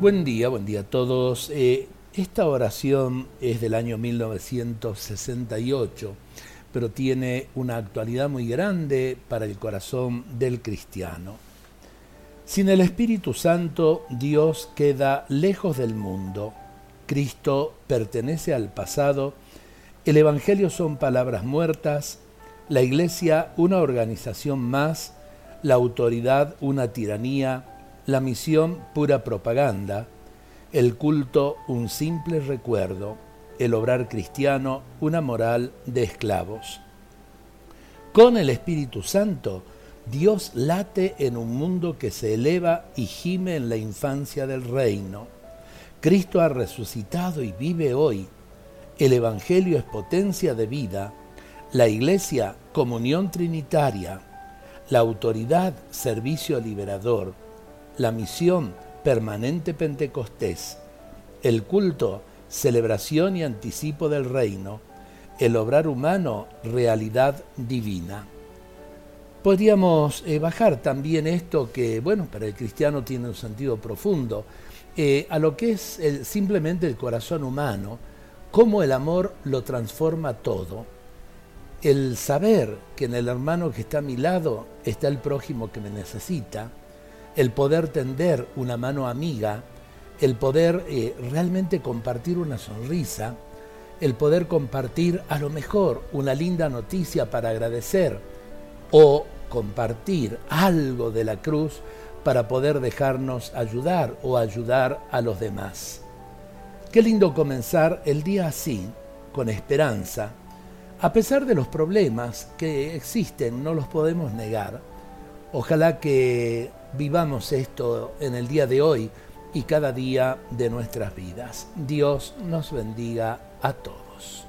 Buen día, buen día a todos. Eh, esta oración es del año 1968, pero tiene una actualidad muy grande para el corazón del cristiano. Sin el Espíritu Santo, Dios queda lejos del mundo. Cristo pertenece al pasado. El Evangelio son palabras muertas. La Iglesia una organización más. La autoridad una tiranía la misión pura propaganda, el culto un simple recuerdo, el obrar cristiano una moral de esclavos. Con el Espíritu Santo, Dios late en un mundo que se eleva y gime en la infancia del reino. Cristo ha resucitado y vive hoy. El Evangelio es potencia de vida, la Iglesia comunión trinitaria, la autoridad servicio liberador, la misión permanente pentecostés, el culto, celebración y anticipo del reino, el obrar humano, realidad divina. Podríamos eh, bajar también esto que, bueno, para el cristiano tiene un sentido profundo, eh, a lo que es simplemente el corazón humano, cómo el amor lo transforma todo. El saber que en el hermano que está a mi lado está el prójimo que me necesita, el poder tender una mano amiga, el poder eh, realmente compartir una sonrisa, el poder compartir a lo mejor una linda noticia para agradecer o compartir algo de la cruz para poder dejarnos ayudar o ayudar a los demás. Qué lindo comenzar el día así, con esperanza, a pesar de los problemas que existen, no los podemos negar. Ojalá que vivamos esto en el día de hoy y cada día de nuestras vidas. Dios nos bendiga a todos.